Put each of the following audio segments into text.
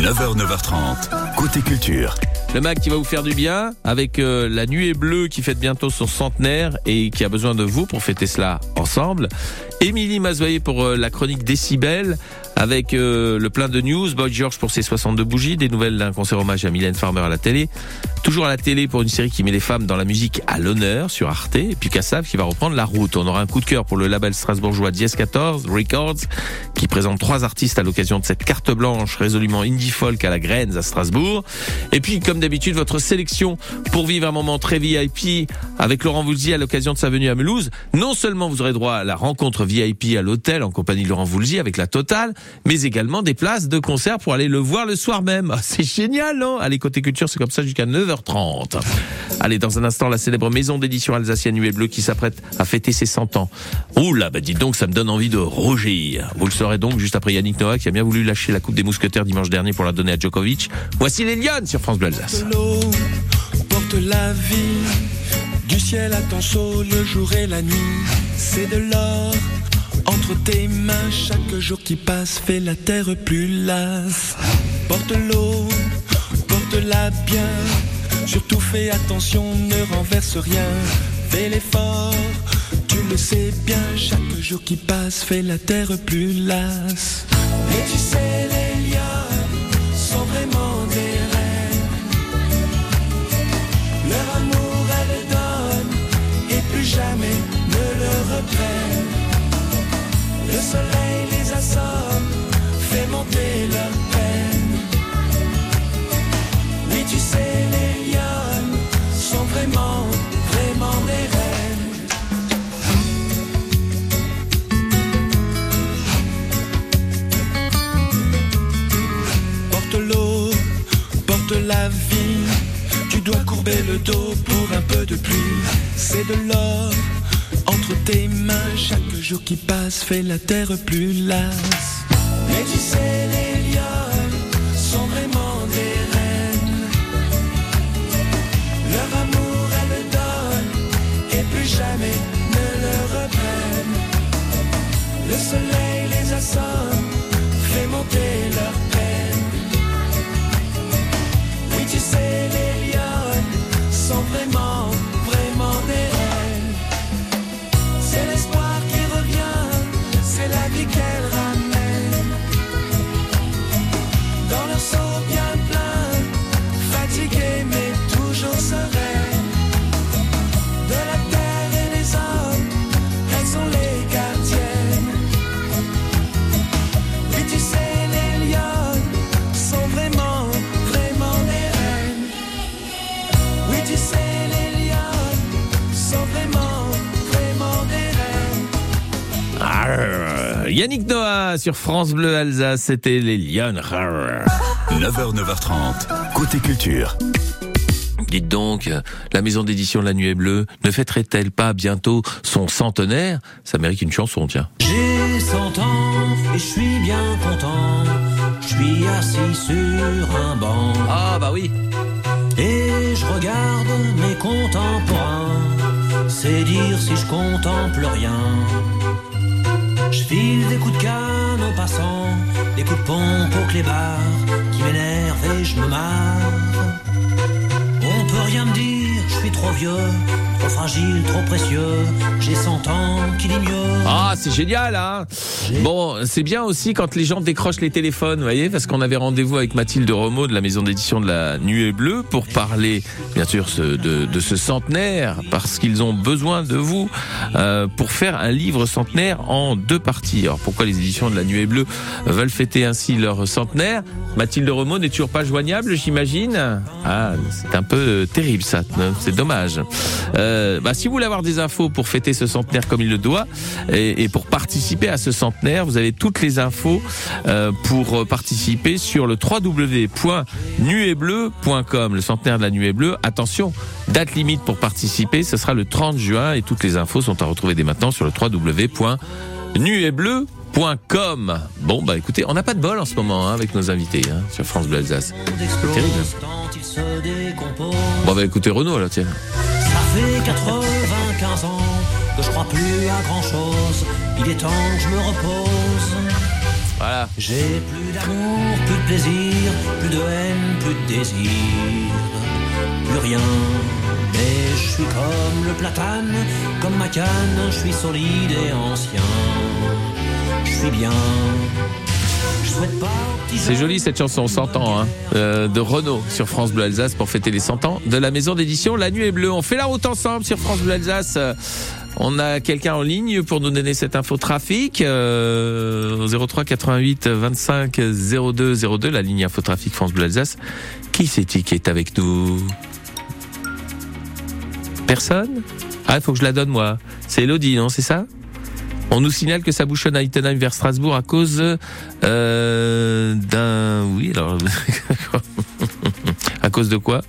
9h, 9h30, côté culture. Le mag qui va vous faire du bien avec euh, la nuée bleue qui fête bientôt son centenaire et qui a besoin de vous pour fêter cela ensemble. Émilie Mazoyer pour euh, la chronique Décibel avec euh, le plein de news. Boy George pour ses 62 bougies, des nouvelles d'un concert hommage à Mylène Farmer à la télé. Toujours à la télé pour une série qui met les femmes dans la musique à l'honneur sur Arte. Et puis Kassav qui va reprendre la route. On aura un coup de cœur pour le label strasbourgeois Diez 14 Records qui présente trois artistes à l'occasion de cette carte blanche résolument indie folk à la graine à Strasbourg. Et puis comme d'habitude votre sélection pour vivre un moment très VIP avec Laurent Voulzy à l'occasion de sa venue à Mulhouse. Non seulement vous aurez droit à la rencontre VIP à l'hôtel en compagnie de Laurent Voulzy avec la totale, mais également des places de concert pour aller le voir le soir même. Ah, c'est génial, non Allez, côté culture, c'est comme ça jusqu'à 9h30. Allez, dans un instant, la célèbre maison d'édition alsacienne Nuée Bleue qui s'apprête à fêter ses 100 ans. Oula, bah dites donc, ça me donne envie de rougir. Vous le saurez donc juste après Yannick Noah qui a bien voulu lâcher la Coupe des Mousquetaires dimanche dernier pour la donner à Djokovic. Voici les Lyon sur France Bleu Alsace. Porte la vie, du ciel à ton saut, le jour et la nuit, c'est de l'or. Tes mains, chaque jour qui passe fait la terre plus lasse. Porte l'eau, porte-la bien, surtout fais attention, ne renverse rien. Fais l'effort, tu le sais bien, chaque jour qui passe fait la terre plus lasse. Et tu sais, les lions sont vraiment des reines. Leur amour, elles donnent et plus jamais ne le reprennent. Le soleil les assomme, fait monter leur peine. Oui, tu sais, les lions sont vraiment, vraiment des reines. Porte l'eau, porte la vie. Tu dois courber le dos pour un peu de pluie. C'est de l'or entre tes mains. Chaque jour qui passe fait la terre plus lasse. Yannick Noah sur France Bleu Alsace, c'était les Lyon. Arr. 9h, 9h30, côté culture. Dites donc, euh, la maison d'édition de la Nuée Bleue ne fêterait-elle pas bientôt son centenaire? Ça mérite une chanson, tiens. J'ai 100 ans et je suis bien content. Je suis assis sur un banc Ah bah oui. et je regarde mes contemporains. C'est dire si je contemple rien. File des coups de canne aux passants, des coups de pompe aux clébards qui m'énervent et je me marre. On peut rien me dire, je suis trop vieux, trop fragile, trop précieux. J'ai 100 ans, qui dit mieux. Ah, c'est génial, hein Bon, c'est bien aussi quand les gens décrochent les téléphones, vous voyez, parce qu'on avait rendez-vous avec Mathilde Romeau de la maison d'édition de la Nuée Bleue pour parler, bien sûr, ce- de, de ce centenaire, parce qu'ils ont besoin de vous euh, pour faire un livre centenaire en deux parties. Alors, pourquoi les éditions de la Nuée Bleue veulent fêter ainsi leur centenaire? Mathilde Romeau n'est toujours pas joignable, j'imagine Ah, c'est un peu euh, terrible, ça. C'est dommage. Euh, bah, si vous voulez avoir des infos pour fêter ce centenaire comme il le doit, et, et pour participer à ce centenaire, vous avez toutes les infos euh, pour participer sur le www.nuetbleu.com, le centenaire de la nuée bleue. Attention, date limite pour participer, ce sera le 30 juin et toutes les infos sont à retrouver dès maintenant sur le www.nuetbleu.com. Bon bah écoutez, on n'a pas de bol en ce moment hein, avec nos invités hein, sur France Bleu Alsace. Terrible. décompose. Bon bah écoutez Renaud là tiens. Fait 95 ans que je crois plus à grand chose. Il est temps que je me repose. Voilà. J'ai plus d'amour, plus de plaisir, plus de haine, plus de désir, plus rien. Mais je suis comme le platane, comme ma canne, je suis solide et ancien. Je suis bien. C'est joli cette chanson, on s'entend, hein, euh, de Renault sur France Bleu Alsace pour fêter les 100 ans de la maison d'édition La Nuit est Bleue. On fait la route ensemble sur France Bleu Alsace. Euh, On a quelqu'un en ligne pour nous donner cette info trafic euh, au 03 88 25 02 02, la ligne infotrafic France Bleu Alsace. Qui c'est-il qui est avec nous? Personne? Ah, il faut que je la donne moi. C'est Elodie, non C'est ça? On nous signale que ça bouchonne à Ittenheim vers Strasbourg à cause euh, d'un... Oui, alors... de quoi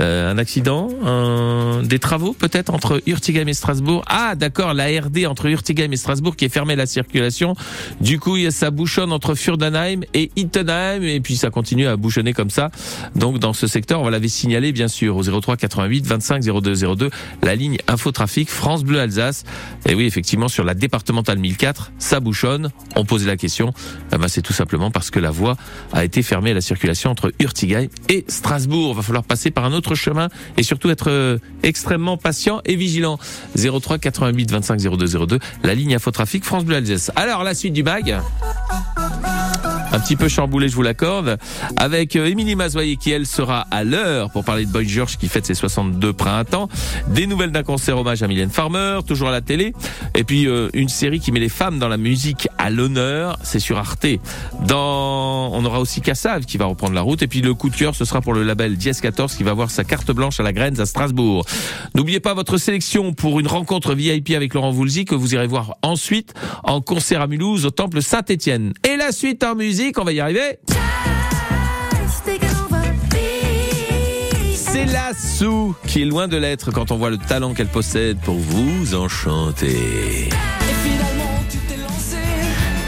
Euh, Un accident un- Des travaux peut-être entre Urtigheim et Strasbourg Ah d'accord, la RD entre Urtigheim et Strasbourg qui est fermée à la circulation. Du coup, ça bouchonne entre Furdenheim et Ittenheim et puis ça continue à bouchonner comme ça. Donc dans ce secteur, on va l'avait signalé bien sûr au 03 88 25 02 02, la ligne infotrafic France Bleu Alsace. Et oui, effectivement, sur la départementale 1004, ça bouchonne. On posait la question. Eh ben, c'est tout simplement parce que la voie a été fermée à la circulation entre Urtigheim et Strasbourg. Va falloir passer par un autre chemin et surtout être euh, extrêmement patient et vigilant. 03 88 25 02 02, la ligne infotrafic France Bleu Alsace. Alors, la suite du mag. Un petit peu chamboulé, je vous l'accorde, avec euh, Émilie Mazoyer qui, elle, sera à l'heure pour parler de Boy George qui fête ses 62 printemps, des nouvelles d'un concert hommage à Mylène Farmer, toujours à la télé, et puis euh, une série qui met les femmes dans la musique à l'honneur, c'est sur Arte. Dans, on aura aussi Cassav qui va reprendre la route, et puis le coup de cœur, ce sera pour le label Diez 14 qui va avoir sa carte blanche à la Graines à Strasbourg. N'oubliez pas votre sélection pour une rencontre VIP avec Laurent Voulzy que vous irez voir ensuite en concert à Mulhouse au Temple Saint-Étienne. Et la suite en musique, on va y arriver. C'est la Sou qui est loin de l'être quand on voit le talent qu'elle possède pour vous enchanter.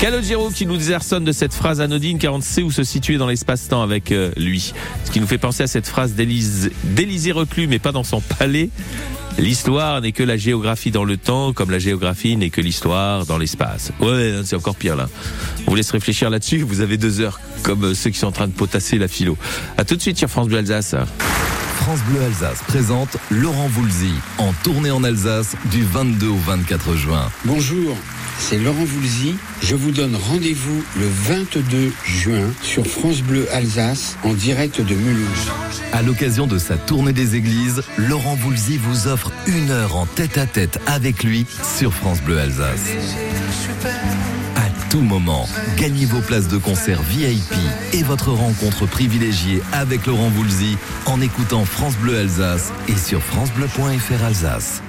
Calogero qui nous désarçonne de cette phrase anodine car on ne sait où se situer dans l'espace-temps avec euh, lui. Ce qui nous fait penser à cette phrase d'Élysée reclus mais pas dans son palais. L'histoire n'est que la géographie dans le temps comme la géographie n'est que l'histoire dans l'espace. Ouais, c'est encore pire là. On vous laisse réfléchir là-dessus, vous avez deux heures comme euh, ceux qui sont en train de potasser la philo. À tout de suite sur France Bleu Alsace. France Bleu Alsace présente Laurent Voulzy en tournée en Alsace du 22 au 24 juin. Bonjour, c'est Laurent Voulzy. Je vous donne rendez-vous le 22 juin sur France Bleu Alsace en direct de Mulhouse. À l'occasion de sa tournée des églises, Laurent Voulzy vous offre une heure en tête-à-tête avec lui sur France Bleu Alsace. À tout moment, gagnez vos places de concert VIP et votre rencontre privilégiée avec Laurent Voulzy en écoutant France Bleu Alsace et sur francebleu.fr Alsace.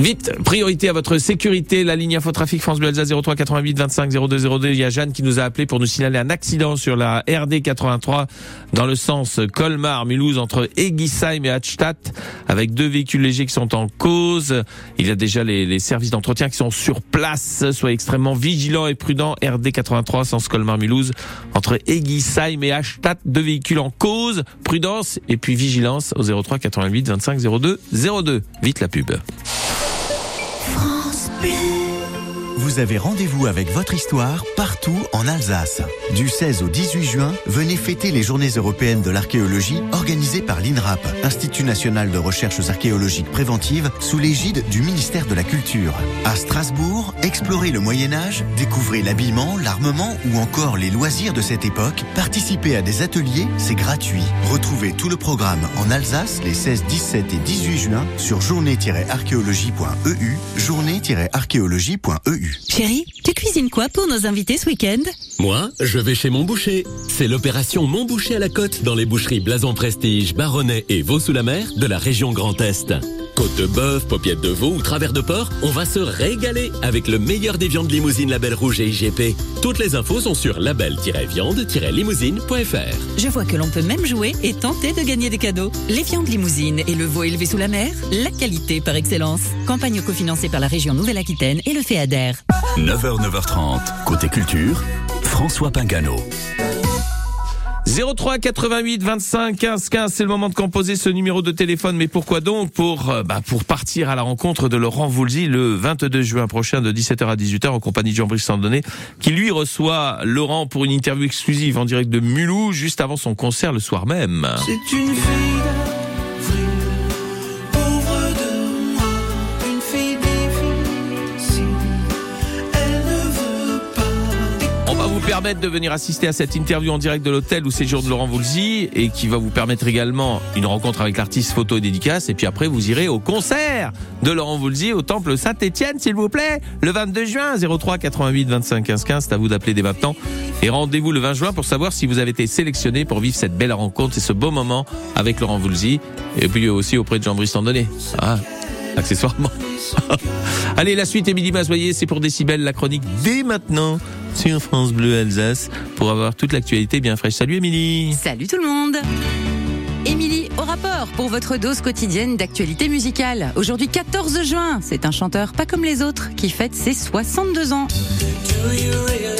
Vite, priorité à votre sécurité. La ligne infotrafic France Bleu Alsace 03 88 25 02 02. Il y a Jeanne qui nous a appelé pour nous signaler un accident sur la RD 83 dans le sens Colmar-Mulhouse entre Egisheim et Hadstadt avec deux véhicules légers qui sont en cause. Il y a déjà les, services d'entretien qui sont sur place. Soyez extrêmement vigilants et prudents. RD 83 sens Colmar-Mulhouse entre Egisheim et Hadstadt. Deux véhicules en cause. Prudence et puis vigilance au 03 88 25 02 02. Vite la pub. happy. Vous avez rendez-vous avec votre histoire partout en Alsace. Du 16 au 18 juin, venez fêter les Journées européennes de l'archéologie organisées par l'INRAP, Institut national de recherches archéologiques préventives, sous l'égide du ministère de la Culture. À Strasbourg, explorez le Moyen Âge, découvrez l'habillement, l'armement ou encore les loisirs de cette époque. Participez à des ateliers, c'est gratuit. Retrouvez tout le programme en Alsace les 16, 17 et 18 juin sur journée-archéologie.eu, journée-archéologie.eu. Chérie, tu cuisines quoi pour nos invités ce week-end Moi, je vais chez mon boucher. C'est l'opération Mon boucher à la côte dans les boucheries Blason Prestige, Baronnet et Vaux-sous-la-Mer de la région Grand Est. Côte de bœuf, paupiette de veau ou travers de porc, on va se régaler avec le meilleur des viandes limousine Label Rouge et IGP. Toutes les infos sont sur label-viande-limousine.fr. Je vois que l'on peut même jouer et tenter de gagner des cadeaux. Les viandes limousines et le veau élevé sous la mer, la qualité par excellence. Campagne cofinancée par la région Nouvelle-Aquitaine et le FEADER. 9h, 9h30, côté culture, François Pingano. 03 88 25 15 15, c'est le moment de composer ce numéro de téléphone. Mais pourquoi donc Pour euh, bah, pour partir à la rencontre de Laurent Voulzy le 22 juin prochain de 17h à 18h en compagnie de Jean-Brice Sandonné, qui lui reçoit Laurent pour une interview exclusive en direct de Mulhouse juste avant son concert le soir même. C'est une fille permettre de venir assister à cette interview en direct de l'hôtel où séjourne Laurent Voulzy et qui va vous permettre également une rencontre avec l'artiste photo et dédicace. Et puis après vous irez au concert de Laurent Voulzy au temple Saint-Étienne s'il vous plaît le 22 juin 03 88 25 15 15 c'est à vous d'appeler dès maintenant. Et rendez-vous le 20 juin pour savoir si vous avez été sélectionné pour vivre cette belle rencontre et ce beau moment avec Laurent Voulzy. Et puis aussi auprès de Jean-Brice Tandonnet ah, accessoirement. Allez, la suite, Émilie Mazoyer, c'est pour Décibel, la chronique dès maintenant sur France Bleu Alsace pour avoir toute l'actualité bien fraîche. Salut Émilie Salut tout le monde Émilie, au rapport pour votre dose quotidienne d'actualité musicale. Aujourd'hui 14 juin, c'est un chanteur pas comme les autres qui fête ses 62 ans. Do you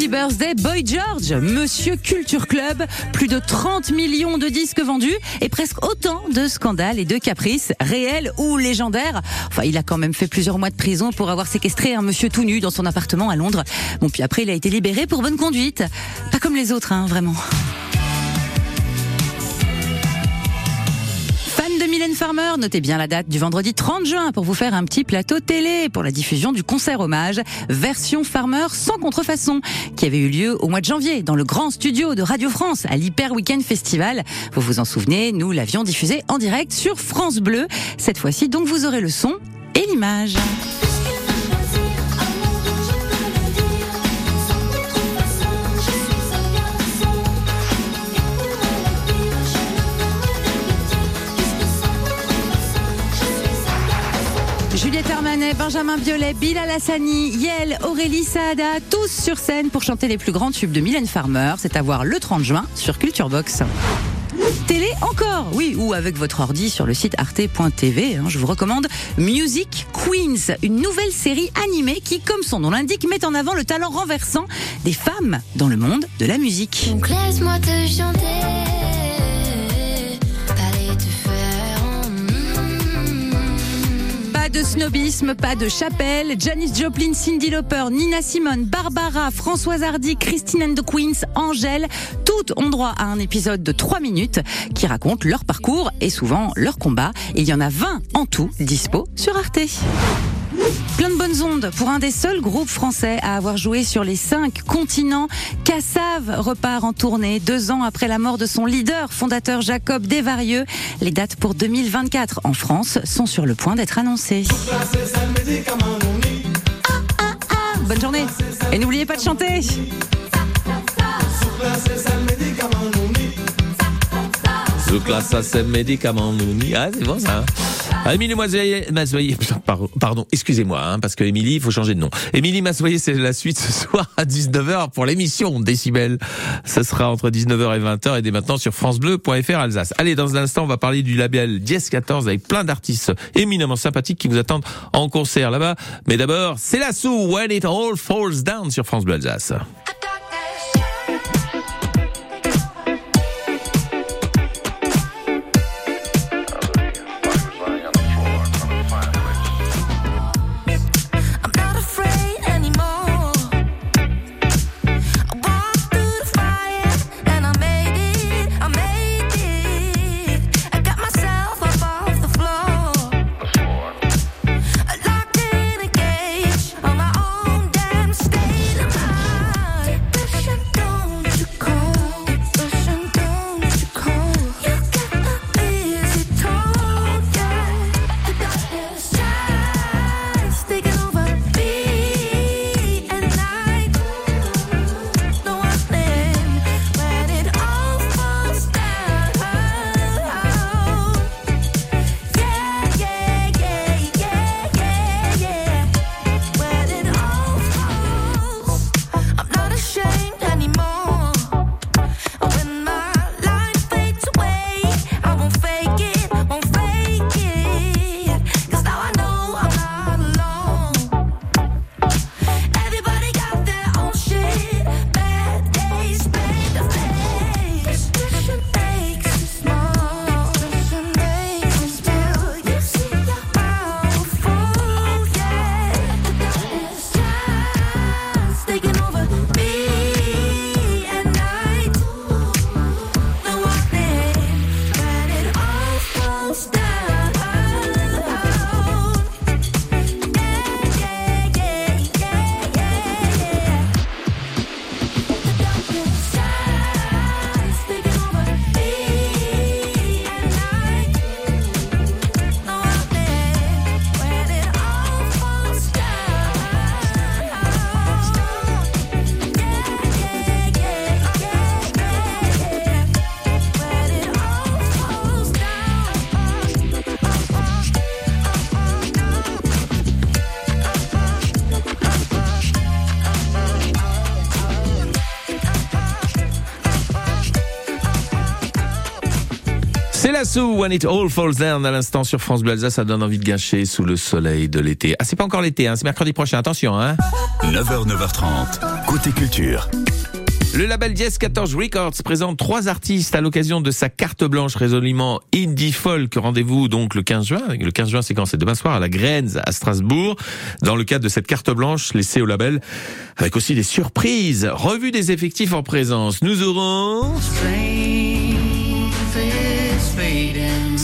Happy birthday Boy George, Monsieur Culture Club, plus de 30 millions de disques vendus et presque autant de scandales et de caprices, réels ou légendaires. Enfin, il a quand même fait plusieurs mois de prison pour avoir séquestré un monsieur tout nu dans son appartement à Londres. Bon, puis après, il a été libéré pour bonne conduite. Pas comme les autres, hein, vraiment. Mylène Farmer, notez bien la date du vendredi 30 juin pour vous faire un petit plateau télé pour la diffusion du concert hommage version Farmer sans contrefaçon qui avait eu lieu au mois de janvier dans le grand studio de Radio France à l'Hyper Weekend Festival. Vous vous en souvenez, nous l'avions diffusé en direct sur France Bleu. Cette fois-ci, donc vous aurez le son et l'image. Benjamin Biolay, Bilal Hassani, Yel, Aurélie Saada, tous sur scène pour chanter les plus grands tubes de Mylène Farmer. C'est à voir le 30 juin sur Culture Box. Télé encore, oui, ou avec votre ordi sur le site arte.tv. hein, je vous recommande Music Queens, une nouvelle série animée qui, comme son nom l'indique, met en avant le talent renversant des femmes dans le monde de la musique. Donc laisse-moi te chanter. De snobisme, pas de chapelle. Janis Joplin, Cindy Lauper, Nina Simone, Barbara, Françoise Hardy, Christine and the Queens, Angèle, toutes ont droit à un épisode de 3 minutes qui raconte leur parcours et souvent leur combat. Il y en a 20 en tout dispo sur Arte. Plein de bonnes ondes pour un des seuls groupes français à avoir joué sur les cinq continents. Cassav repart en tournée deux ans après la mort de son leader, fondateur Jacob Desvarieux. Les dates pour 2024 en France sont sur le point d'être annoncées. Bonne journée et n'oubliez pas de chanter. Ah, c'est bon ça. Ah, Émilie Mazoyer, pardon, excusez-moi, hein, parce que Émilie, il faut changer de nom. Émilie Mazoyer, c'est la suite ce soir à 19h pour l'émission Décibel. Ce sera entre 19h et 20h et dès maintenant sur francebleu.fr Alsace. Allez, dans un instant, on va parler du label Diez 14 avec plein d'artistes éminemment sympathiques qui vous attendent en concert là-bas. Mais d'abord, c'est la sous When It All Falls Down sur France Bleu Alsace. Lasso, When It All Falls Down à l'instant sur France Bleu Alsace, ça donne envie de gâcher sous le soleil de l'été. Ah, c'est pas encore l'été, hein, c'est mercredi prochain, attention, hein. 9h, 9h30. Côté culture. Le label Diez 14 Records présente trois artistes à l'occasion de sa carte blanche résolument indie folk. Rendez-vous donc le 15 juin. Le 15 juin, c'est quand? C'est demain soir à la Grenze à Strasbourg. Dans le cadre de cette carte blanche laissée au label, avec aussi des surprises. Revue des effectifs en présence. Nous aurons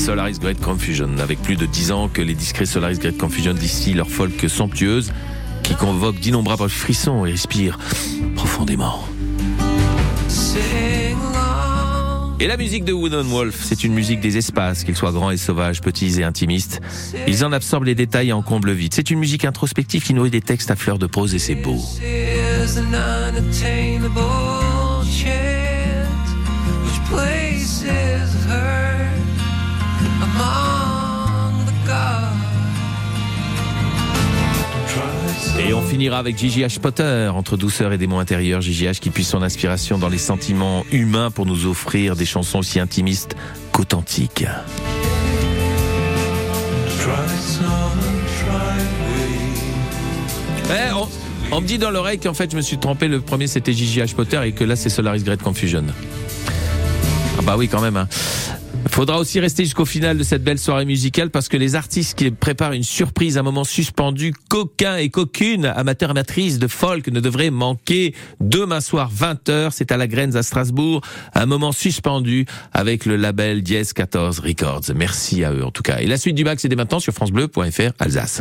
Solaris Great Confusion. Avec plus de 10 ans que les discrets Solaris Great Confusion d'ici leur folk somptueuse qui convoque d'innombrables frissons et respire profondément. Et la musique de Wooden Wolf, c'est une musique des espaces, qu'ils soient grands et sauvages, petits et intimistes. Ils en absorbent les détails et en comblent vite. C'est une musique introspective qui nourrit des textes à fleur de prose et c'est beau. Et on finira avec H. Potter, entre douceur et démon intérieur, H qui puise son inspiration dans les sentiments humains pour nous offrir des chansons aussi intimistes qu'authentiques. Eh, on, on me dit dans l'oreille qu'en fait je me suis trompé, le premier c'était H. Potter et que là c'est Solaris Great Confusion. Ah bah oui quand même. Hein. Faudra aussi rester jusqu'au final de cette belle soirée musicale parce que les artistes qui préparent une surprise, un moment suspendu, qu'aucun et qu'aucune amateur amatrice de folk ne devrait manquer. Demain soir, 20h, c'est à la Graines à Strasbourg, un moment suspendu avec le label Diez 14 Records. Merci à eux en tout cas. Et la suite du bac, c'est dès maintenant sur francebleu.fr Alsace.